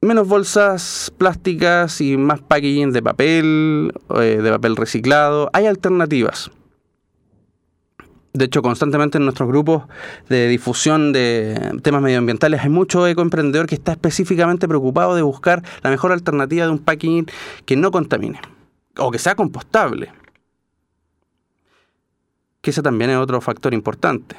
Speaker 6: menos bolsas plásticas y más packaging de papel, eh, de papel reciclado. Hay alternativas. De hecho, constantemente en nuestros grupos de difusión de temas medioambientales hay mucho ecoemprendedor que está específicamente preocupado de buscar la mejor alternativa de un packaging que no contamine o que sea compostable que ese también es otro factor importante.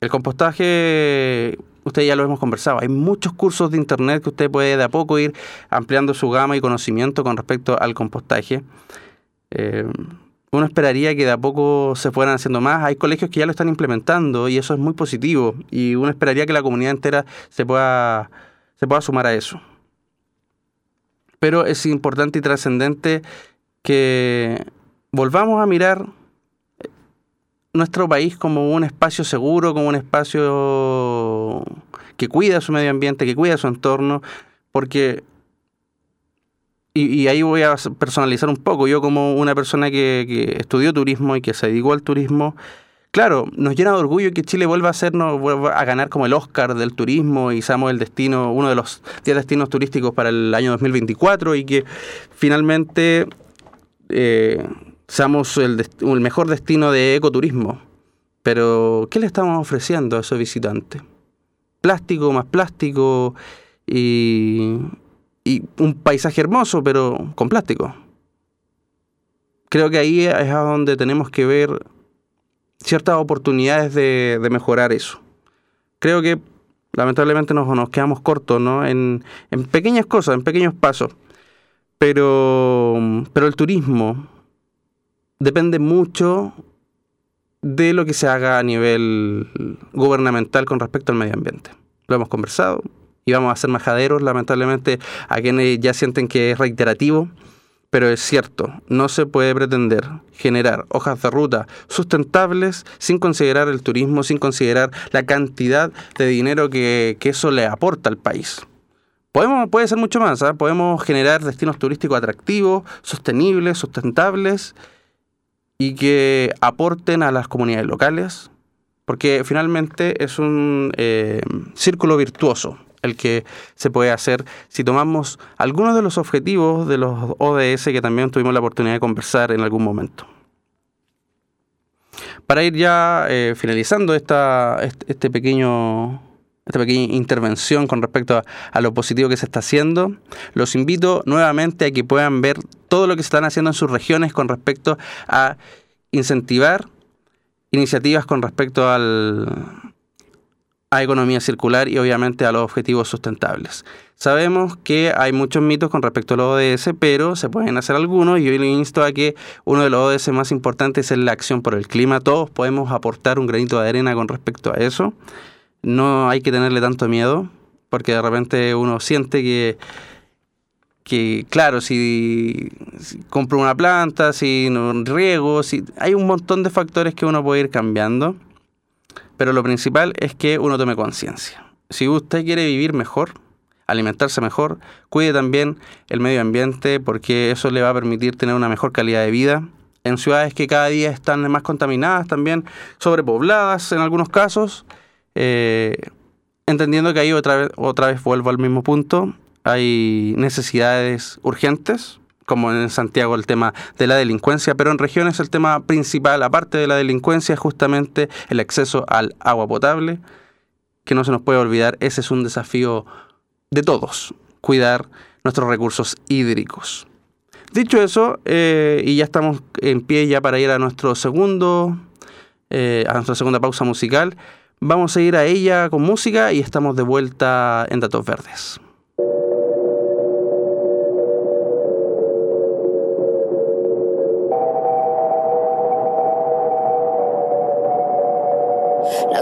Speaker 6: El compostaje, usted ya lo hemos conversado, hay muchos cursos de internet que usted puede de a poco ir ampliando su gama y conocimiento con respecto al compostaje. Eh, uno esperaría que de a poco se fueran haciendo más. Hay colegios que ya lo están implementando y eso es muy positivo. Y uno esperaría que la comunidad entera se pueda, se pueda sumar a eso. Pero es importante y trascendente que volvamos a mirar nuestro país como un espacio seguro, como un espacio que cuida su medio ambiente, que cuida su entorno, porque, y, ahí voy a personalizar un poco, yo como una persona que, estudió turismo y que se dedicó al turismo, claro, nos llena de orgullo que Chile vuelva a hacernos, vuelva a ganar como el Oscar del turismo y seamos el destino, uno de los 10 destinos turísticos para el año 2024 y que finalmente... Eh, seamos el, el mejor destino de ecoturismo. Pero, ¿qué le estamos ofreciendo a esos visitantes? Plástico, más plástico y, y un paisaje hermoso, pero con plástico. Creo que ahí es donde tenemos que ver ciertas oportunidades de, mejorar eso. Creo que lamentablemente nos, nos quedamos cortos ¿no? en, en pequeñas cosas, en pequeños pasos. Pero, pero el turismo, depende mucho de lo que se haga a nivel gubernamental con respecto al medio ambiente. Lo hemos conversado y vamos a ser majaderos, lamentablemente, a quienes ya sienten que es reiterativo, pero es cierto, no se puede pretender generar hojas de ruta sustentables sin considerar el turismo, sin considerar la cantidad de dinero que, eso le aporta al país. Podemos, puede ser mucho más, ¿ah? podemos generar destinos turísticos atractivos, sostenibles, sustentables, y que aporten a las comunidades locales, porque finalmente es un eh, círculo virtuoso el que se puede hacer si tomamos algunos de los objetivos de los ODS que también tuvimos la oportunidad de conversar en algún momento. Para ir ya eh, finalizando esta, este pequeño esta pequeña intervención con respecto a, lo positivo que se está haciendo. Los invito nuevamente a que puedan ver todo lo que se están haciendo en sus regiones con respecto a incentivar iniciativas con respecto al, a economía circular y obviamente a los objetivos sustentables. Sabemos que hay muchos mitos con respecto a los ODS, pero se pueden hacer algunos y yo le insto a que uno de los ODS más importantes es la acción por el clima. Todos podemos aportar un granito de arena con respecto a eso no hay que tenerle tanto miedo, porque de repente uno siente que, que claro, si, compro una planta, si no riego, si, hay un montón de factores que uno puede ir cambiando, pero lo principal es que uno tome conciencia. Si usted quiere vivir mejor, alimentarse mejor, cuide también el medio ambiente porque eso le va a permitir tener una mejor calidad de vida. En ciudades que cada día están más contaminadas también, sobrepobladas en algunos casos, eh, entendiendo que ahí otra vez, otra vez vuelvo al mismo punto, hay necesidades urgentes, como en Santiago el tema de la delincuencia, pero en regiones el tema principal, aparte de la delincuencia, es justamente el acceso al agua potable, que no se nos puede olvidar, ese es un desafío de todos, cuidar nuestros recursos hídricos. Dicho eso, eh, y ya estamos en pie ya para ir a nuestro segundo, eh, a nuestra segunda pausa musical, Vamos a ir a ella con música y estamos de vuelta en Datos Verdes.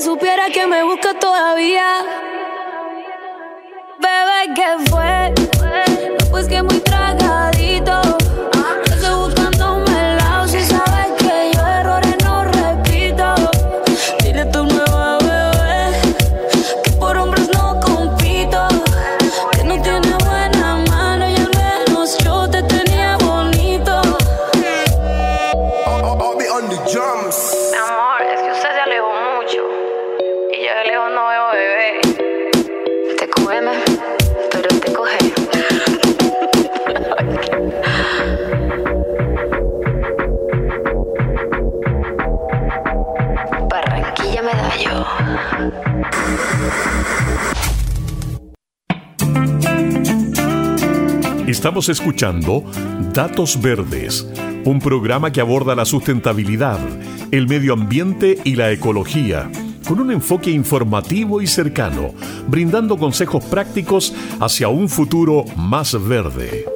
Speaker 7: supiera que me busca todavía. Bebé, ¿qué fue? No, pues que muy tragadito.
Speaker 5: Estamos escuchando Datos Verdes, un programa que aborda la sustentabilidad, el medio ambiente y la ecología, con un enfoque informativo y cercano, brindando consejos prácticos hacia un futuro más verde.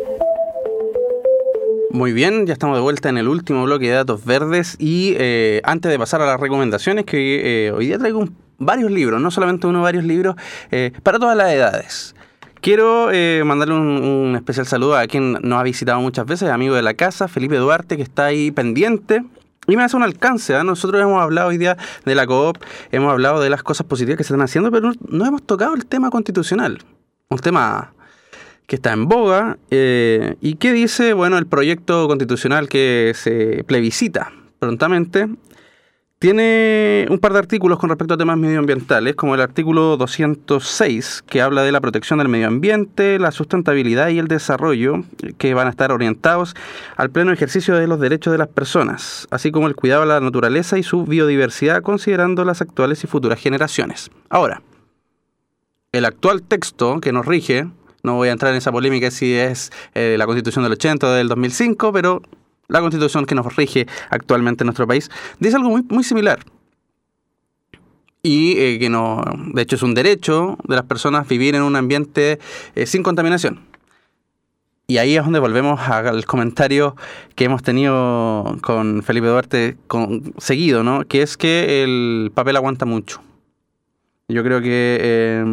Speaker 6: Muy bien, ya estamos de vuelta en el último bloque de datos verdes y eh, antes de pasar a las recomendaciones, que eh, hoy día traigo varios libros, no solamente uno, varios libros eh, para todas las edades. Quiero eh, mandarle un, especial saludo a quien nos ha visitado muchas veces, amigo de la casa, Felipe Duarte, que está ahí pendiente. Y me hace un alcance, ¿ah? nosotros hemos hablado hoy día de la COOP, hemos hablado de las cosas positivas que se están haciendo, pero no, hemos tocado el tema constitucional, un tema que está en boga. eh, ¿Y qué dice? Bueno, el proyecto constitucional que se plebiscita prontamente tiene un par de artículos con respecto a temas medioambientales, como el artículo 206, que habla de la protección del medio ambiente, la sustentabilidad y el desarrollo, que van a estar orientados al pleno ejercicio de los derechos de las personas, así como el cuidado de la naturaleza y su biodiversidad, considerando las actuales y futuras generaciones. Ahora, el actual texto que nos rige, no voy a entrar en esa polémica si es eh, la constitución del 80 o del 2005, pero la constitución que nos rige actualmente en nuestro país dice algo muy, muy similar. Y eh, que no, de hecho es un derecho de las personas vivir en un ambiente eh, sin contaminación. Y ahí es donde volvemos al comentario que hemos tenido con Felipe Duarte con, seguido, ¿no? Que es que el papel aguanta mucho. Yo creo que, eh,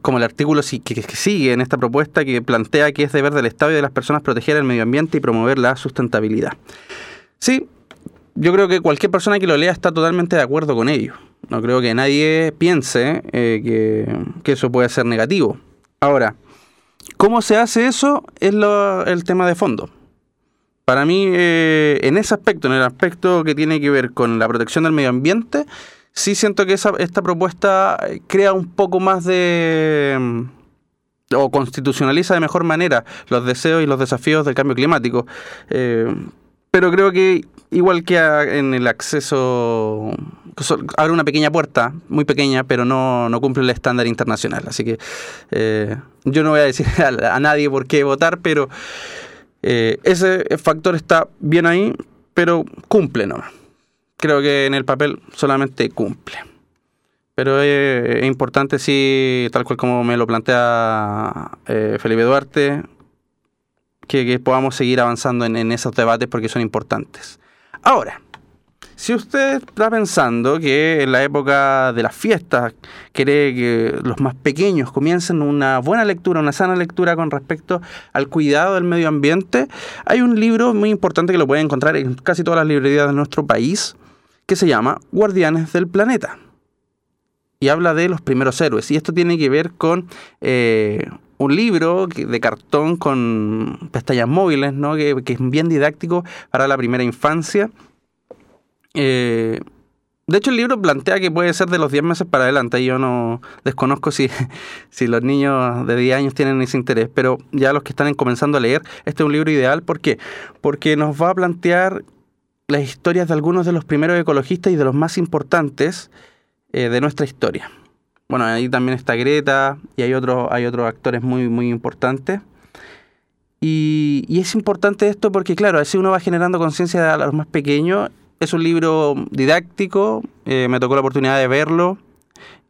Speaker 6: como el artículo que, sigue en esta propuesta, que plantea que es deber del Estado y de las personas proteger el medio ambiente y promover la sustentabilidad. Sí, yo creo que cualquier persona que lo lea está totalmente de acuerdo con ello. No creo que nadie piense eh, que, que eso puede ser negativo. Ahora, ¿cómo se hace eso? Es el tema de fondo. Para mí, eh, en ese aspecto, en el aspecto que tiene que ver con la protección del medio ambiente, sí siento que esa- esta propuesta eh, crea un poco más de... mm, o constitucionaliza de mejor manera los deseos y los desafíos del cambio climático. Eh, pero creo que igual que en el acceso, so- abre una pequeña puerta, muy pequeña, pero no, no cumple el estándar internacional. Así que eh, yo no voy a decir a, nadie por qué votar, pero ese factor está bien ahí, pero cumple nomás. Creo que en el papel solamente cumple. Pero es importante, sí, tal cual como me lo plantea eh, Felipe Duarte, que, podamos seguir avanzando en, en esos debates porque son importantes. Ahora, si usted está pensando que en la época de las fiestas quiere que los más pequeños comiencen una buena lectura, una sana lectura con respecto al cuidado del medio ambiente, hay un libro muy importante que lo pueden encontrar en casi todas las librerías de nuestro país que se llama Guardianes del Planeta. Y habla de los primeros héroes. Y esto tiene que ver con eh, un libro de cartón con pestañas móviles, ¿no? que, que es bien didáctico para la primera infancia. Eh, de hecho, el libro plantea que puede ser de los 10 meses para adelante. Yo no desconozco si, si los niños de 10 años tienen ese interés, pero ya los que están comenzando a leer, este es un libro ideal. ¿Por qué? Porque nos va a plantear las historias de algunos de los primeros ecologistas y de los más importantes eh, de nuestra historia. Bueno, ahí también está Greta y hay otros, hay otros actores muy, muy importantes. Y, es importante esto porque, claro, así uno va generando conciencia a los más pequeños. Es un libro didáctico, eh, me tocó la oportunidad de verlo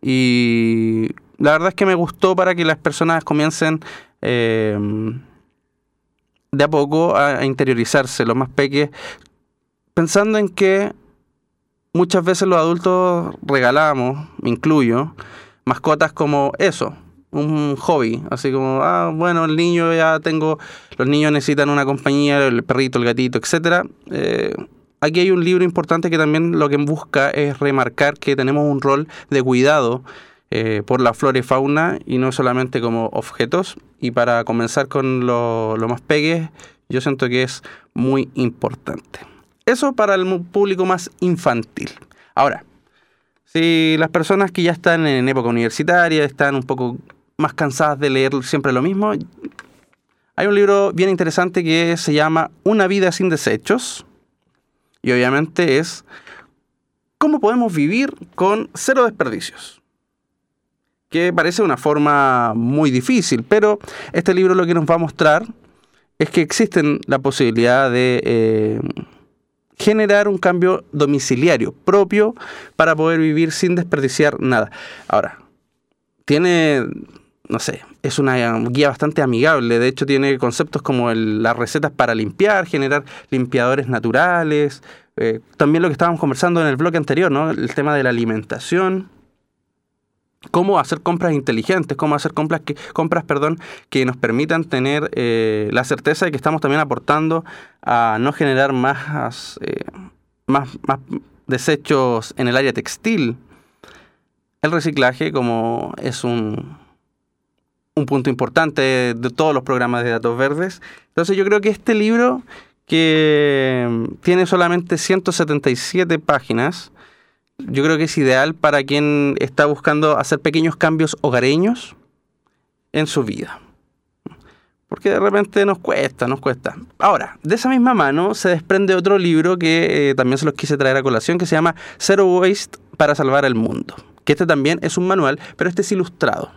Speaker 6: y la verdad es que me gustó para que las personas comiencen eh, de a poco a, interiorizarse, los más pequeños, pensando en que muchas veces los adultos regalamos, incluyo, mascotas como eso, un hobby, así como, ah, bueno, el niño ya tengo, los niños necesitan una compañía, el perrito, el gatito, etcétera. Eh, aquí hay un libro importante que también lo que busca es remarcar que tenemos un rol de cuidado eh, por la flora y fauna y no solamente como objetos. Y para comenzar con lo, lo más pegue, yo siento que es muy importante. Eso para el público más infantil. Ahora, si las personas que ya están en época universitaria están un poco más cansadas de leer siempre lo mismo, hay un libro bien interesante que se llama Una vida sin desechos. Y obviamente es cómo podemos vivir con cero desperdicios. Que parece una forma muy difícil, pero este libro lo que nos va a mostrar es que existen la posibilidad de eh, generar un cambio domiciliario propio para poder vivir sin desperdiciar nada. Ahora, tiene, no sé, es una guía bastante amigable. De hecho, tiene conceptos como las recetas para limpiar, generar limpiadores naturales. eh, también lo que estábamos conversando en el bloque anterior, ¿no? El tema de la alimentación. Cómo hacer compras inteligentes, cómo hacer compras que, compras, perdón, que nos permitan tener eh, la certeza de que estamos también aportando a no generar más, eh, más, más desechos en el área textil. El reciclaje, como es un, un punto importante de todos los programas de datos verdes. Entonces yo creo que este libro, que tiene solamente 177 páginas, yo creo que es ideal para quien está buscando hacer pequeños cambios hogareños en su vida. Porque de repente nos cuesta, nos cuesta. Ahora, de esa misma mano se desprende otro libro que eh, también se los quise traer a colación, que se llama Zero Waste para salvar el mundo. Que este también es un manual, pero este es ilustrado.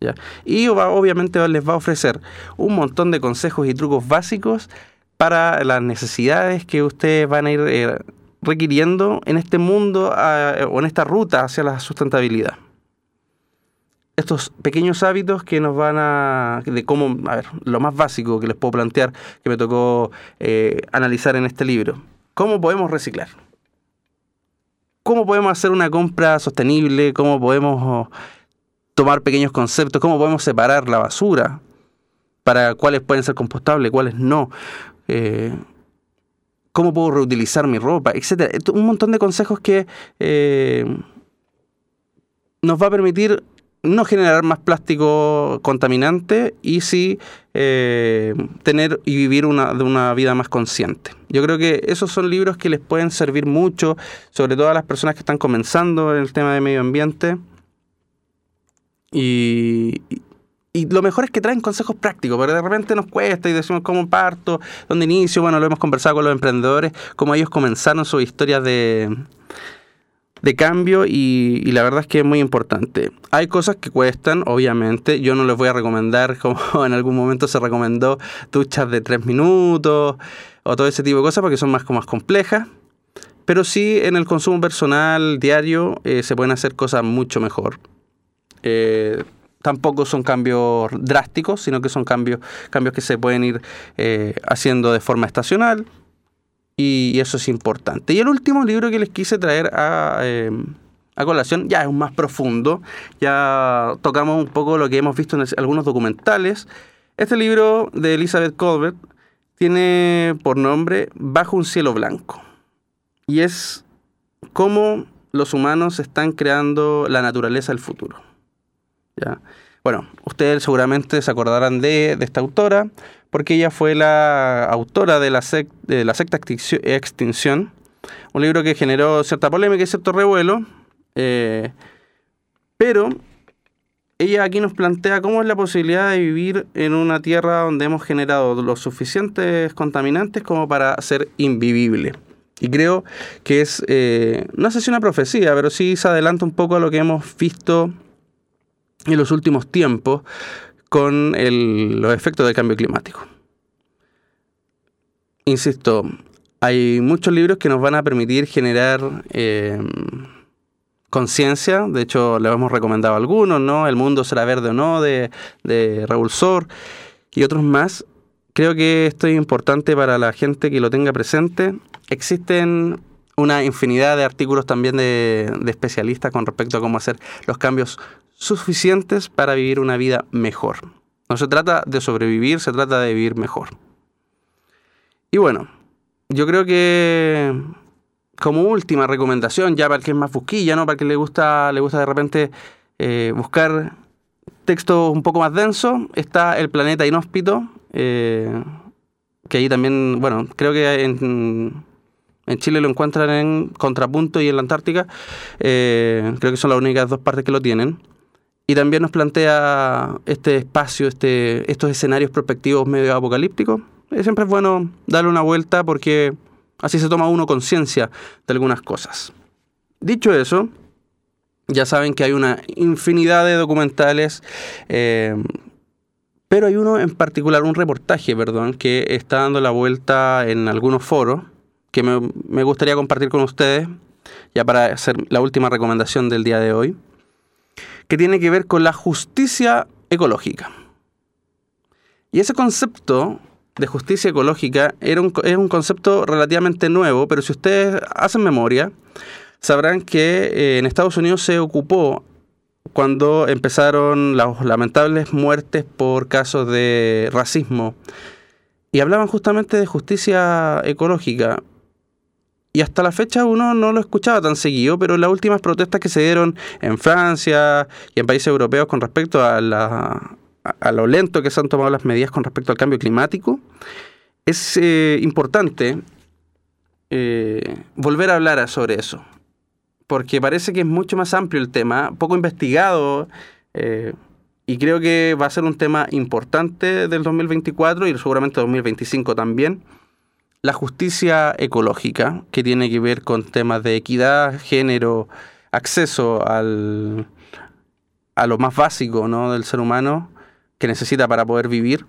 Speaker 6: ¿ya? Y obviamente les va a ofrecer un montón de consejos y trucos básicos para las necesidades que ustedes van a ir eh, requiriendo en este mundo o en esta ruta hacia la sustentabilidad. Estos pequeños hábitos que nos van a... de cómo, a ver, lo más básico que les puedo plantear, que me tocó eh, analizar en este libro. ¿Cómo podemos reciclar? ¿Cómo podemos hacer una compra sostenible? ¿Cómo podemos oh, tomar pequeños conceptos? ¿Cómo podemos separar la basura? Para cuáles pueden ser compostables, cuáles no. Eh, cómo puedo reutilizar mi ropa, etcétera. Un montón de consejos que eh, nos va a permitir no generar más plástico contaminante y sí eh, tener y vivir una, de una vida más consciente. Yo creo que esos son libros que les pueden servir mucho, sobre todo a las personas que están comenzando en el tema de medio ambiente. Y, y- lo mejor es que traen consejos prácticos, pero de repente nos cuesta y decimos cómo parto, dónde inicio. Bueno, lo hemos conversado con los emprendedores, cómo ellos comenzaron sus historias de, de cambio y, y la verdad es que es muy importante. Hay cosas que cuestan, obviamente. Yo no les voy a recomendar, como en algún momento se recomendó, duchas de tres minutos o todo ese tipo de cosas porque son más, más complejas. Pero sí en el consumo personal diario eh, se pueden hacer cosas mucho mejor. Eh, tampoco son cambios drásticos, sino que son cambios, cambios que se pueden ir eh, haciendo de forma estacional y, eso es importante. Y el último libro que les quise traer a, eh, a colación ya es un más profundo, ya tocamos un poco lo que hemos visto en algunos documentales. Este libro de Elizabeth Colbert tiene por nombre Bajo un cielo blanco y es cómo los humanos están creando la naturaleza del futuro. ¿Ya? Bueno, ustedes seguramente se acordarán de, esta autora, porque ella fue la autora de la, de la secta extinción, un libro que generó cierta polémica y cierto revuelo, eh, pero ella aquí nos plantea cómo es la posibilidad de vivir en una tierra donde hemos generado los suficientes contaminantes como para ser invivible. Y creo que es, eh, no sé si una profecía, pero sí se adelanta un poco a lo que hemos visto en los últimos tiempos con los efectos del cambio climático. Insisto, hay muchos libros que nos van a permitir generar eh, conciencia. De hecho, le hemos recomendado algunos, ¿no? El mundo será verde o no, de, de Raúl Sor, y otros más. Creo que esto es importante para la gente que lo tenga presente. Existen una infinidad de artículos también de, de especialistas con respecto a cómo hacer los cambios suficientes para vivir una vida mejor. No se trata de sobrevivir, se trata de vivir mejor. Y bueno, yo creo que como última recomendación, ya para el que es más busquilla, ¿no? Para el que le gusta, le gusta de repente eh, buscar texto un poco más denso, está El planeta inhóspito, eh, que ahí también, bueno, creo que en, en Chile lo encuentran en Contrapunto y en la Antártica, eh, creo que son las únicas dos partes que lo tienen. Y también nos plantea este espacio, este, estos escenarios prospectivos medio apocalípticos. Eh, siempre es bueno darle una vuelta porque así se toma uno conciencia de algunas cosas. Dicho eso, ya saben que hay una infinidad de documentales, eh, pero hay uno en particular, un reportaje, perdón, que está dando la vuelta en algunos foros que me, me gustaría compartir con ustedes, ya para hacer la última recomendación del día de hoy, que tiene que ver con la justicia ecológica. Y ese concepto de justicia ecológica era un, es un concepto relativamente nuevo, pero si ustedes hacen memoria, sabrán que eh, en Estados Unidos se ocupó cuando empezaron las lamentables muertes por casos de racismo. Y hablaban justamente de justicia ecológica. Y hasta la fecha uno no lo escuchaba tan seguido, pero las últimas protestas que se dieron en Francia y en países europeos con respecto a, la, a, lo lento que se han tomado las medidas con respecto al cambio climático, es eh, importante eh, volver a hablar sobre eso porque parece que es mucho más amplio el tema, poco investigado, eh, y creo que va a ser un tema importante del 2024 y seguramente 2025 también. La justicia ecológica, que tiene que ver con temas de equidad, género, acceso al, a lo más básico ¿no? del ser humano que necesita para poder vivir.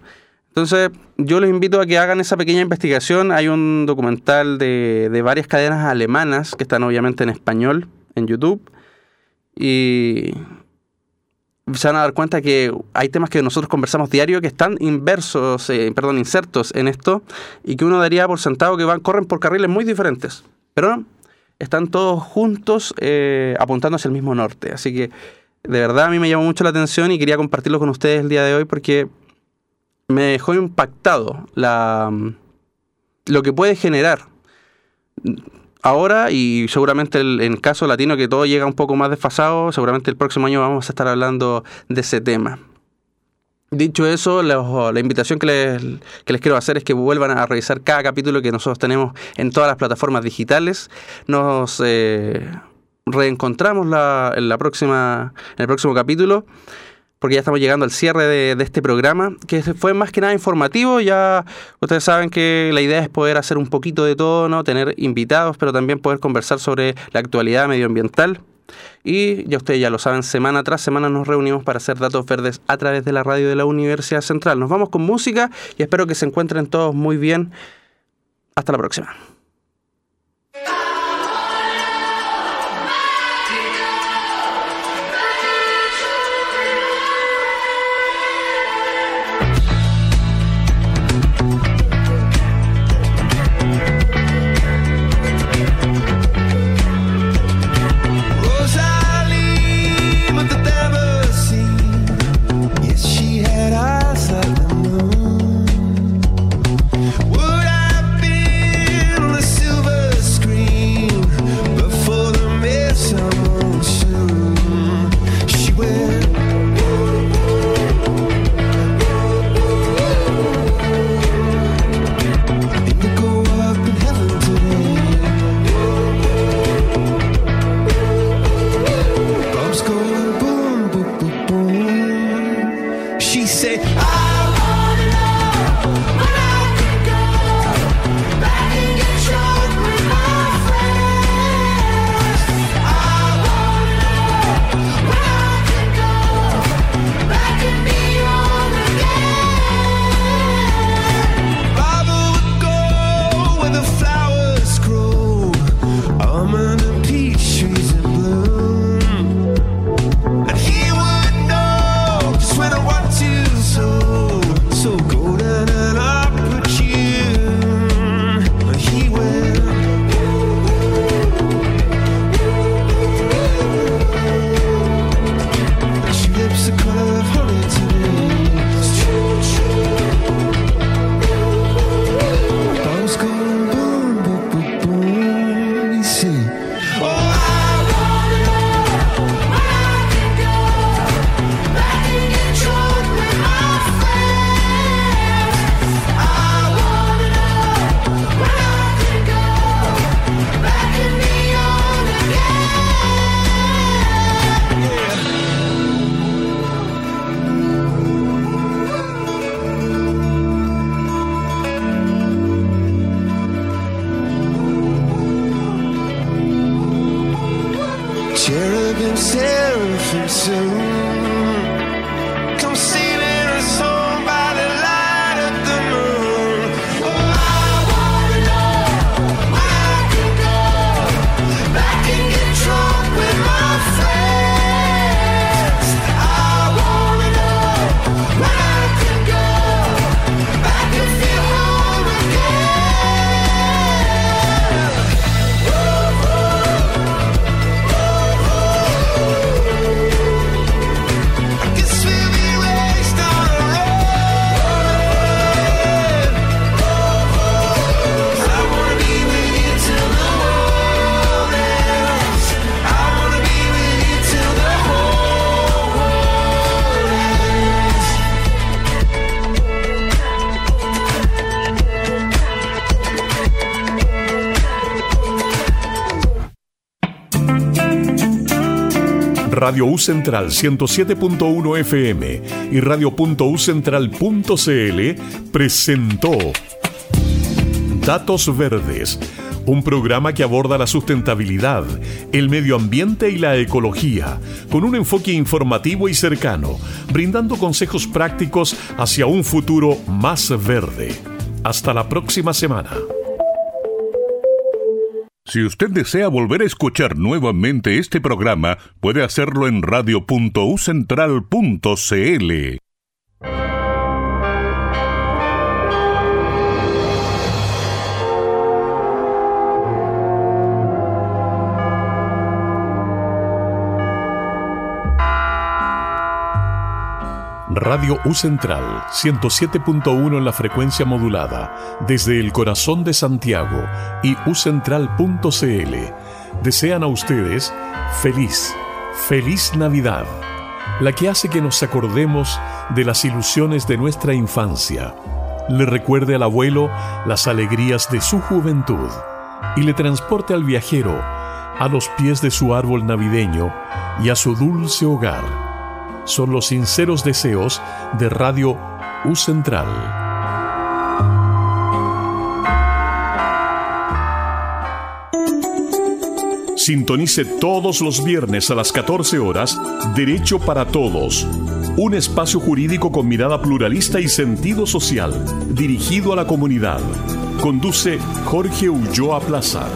Speaker 6: Entonces, yo les invito a que hagan esa pequeña investigación. Hay un documental de, de, varias cadenas alemanas que están obviamente en español en YouTube. Y se van a dar cuenta que hay temas que nosotros conversamos diario que están inversos, eh, perdón, insertos en esto y que uno daría por sentado que van, corren por carriles muy diferentes. Pero están todos juntos eh, apuntando hacia el mismo norte. Así que de verdad a mí me llamó mucho la atención y quería compartirlo con ustedes el día de hoy porque me dejó impactado la, lo que puede generar ahora y seguramente el, en caso latino que todo llega un poco más desfasado, seguramente el próximo año vamos a estar hablando de ese tema. Dicho eso, la, invitación que les, que les, quiero hacer es que vuelvan a revisar cada capítulo que nosotros tenemos en todas las plataformas digitales. Nos eh, reencontramos en, la próxima, en el próximo capítulo porque ya estamos llegando al cierre de, este programa, que fue más que nada informativo. Ya ustedes saben que la idea es poder hacer un poquito de todo, ¿no? Tener invitados, pero también poder conversar sobre la actualidad medioambiental. Y ya ustedes ya lo saben, semana tras semana nos reunimos para hacer datos verdes a través de la radio de la Universidad Central. Nos vamos con música y espero que se encuentren todos muy bien. Hasta la próxima.
Speaker 5: Radio U Central 107.1 FM y radio.ucentral.cl presentó Datos Verdes, un programa que aborda la sustentabilidad, el medio ambiente y la ecología, con un enfoque informativo y cercano, brindando consejos prácticos hacia un futuro más verde. Hasta la próxima semana.
Speaker 3: Si usted desea volver a escuchar nuevamente este programa, puede hacerlo en radio.ucentral.cl.
Speaker 5: Radio U Central 107.1 en la frecuencia modulada desde el corazón de Santiago y ucentral.cl desean a ustedes feliz, feliz Navidad, la que hace que nos acordemos de las ilusiones de nuestra infancia, le recuerde al abuelo las alegrías de su juventud y le transporte al viajero a los pies de su árbol navideño y a su dulce hogar son los sinceros deseos de Radio U Central. Sintonice todos los viernes a las 14 horas Derecho para Todos, un espacio jurídico con mirada pluralista y sentido social, dirigido a la comunidad. Conduce Jorge Ulloa Plaza.